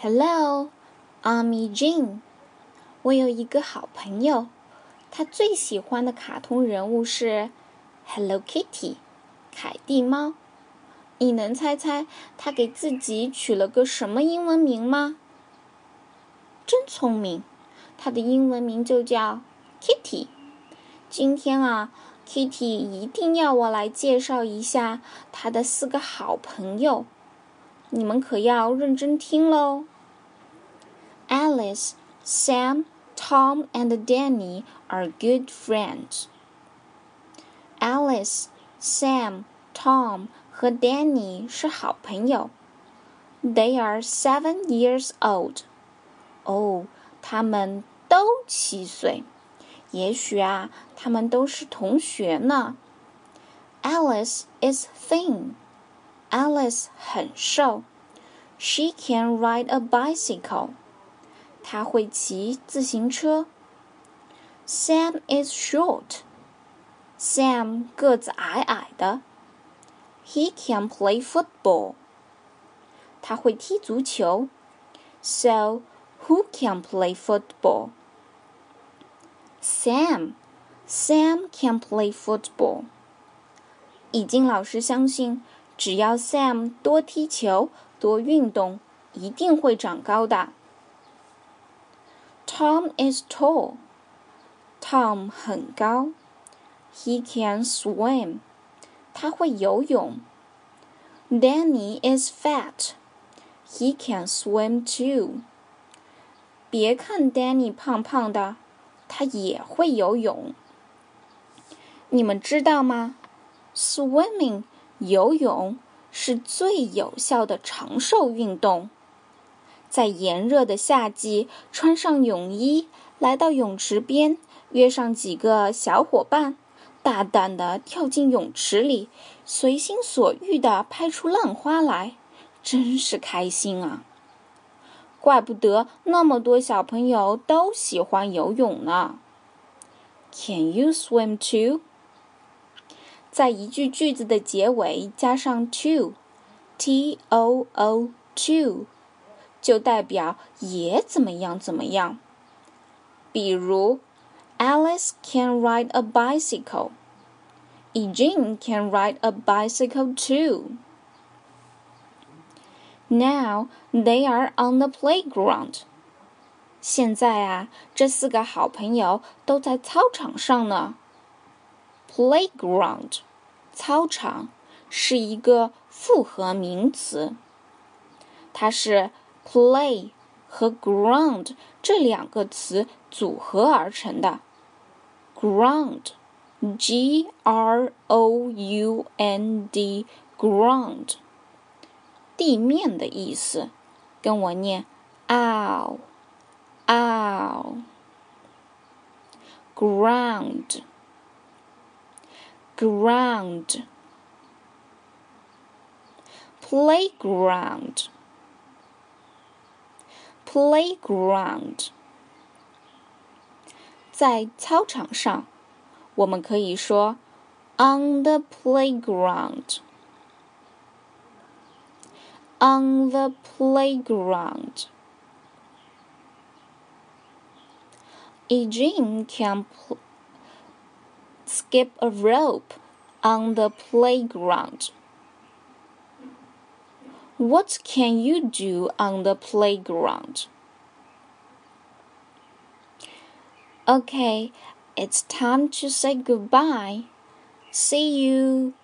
Hello, I'm Eugene。我有一个好朋友，他最喜欢的卡通人物是 Hello Kitty，凯蒂猫。你能猜猜他给自己取了个什么英文名吗？真聪明，他的英文名就叫 Kitty。今天啊，Kitty 一定要我来介绍一下他的四个好朋友。你们可要认真听喽。Alice, Sam, Tom, and Danny are good friends. Alice, Sam, Tom 和 Danny 是好朋友。They are seven years old. 哦，他们都七岁。也许啊，他们都是同学呢。Alice is thin. Alice 很瘦。She can ride a bicycle. 她会骑自行车。Sam is short. Sam 个子矮矮的。He can play football. 他会踢足球。So who can play football? Sam. Sam can play football. 已经老师相信， 只要 Sam 多踢球、多运动，一定会长高的。Tom is tall. Tom 很高。He can swim. 他会游泳。Danny is fat. He can swim too. 别看 Danny 胖胖的，他也会游泳。你们知道吗？Swimming 游泳是最有效的长寿运动。在炎热的夏季，穿上泳衣，来到泳池边，约上几个小伙伴，大胆地跳进泳池里，随心所欲地拍出浪花来，真是开心啊！怪不得那么多小朋友都喜欢游泳呢。Can you swim too？在一句句子的结尾加上 too，t o o too，就代表也怎么样怎么样。比如，Alice can ride a bicycle。Eugene can ride a bicycle too. Now they are on the playground. 现在啊，这四个好朋友都在操场上呢。Playground 操场是一个复合名词，它是。play 和 ground 这两个词组合而成的。ground，g r o u n d ground，地面的意思。跟我念，ow ow ground ground playground playground，在操场上，我们可以说 on the playground。on the playground. Eugene can skip a rope on the playground. What can you do on the playground? Okay, it's time to say goodbye. See you.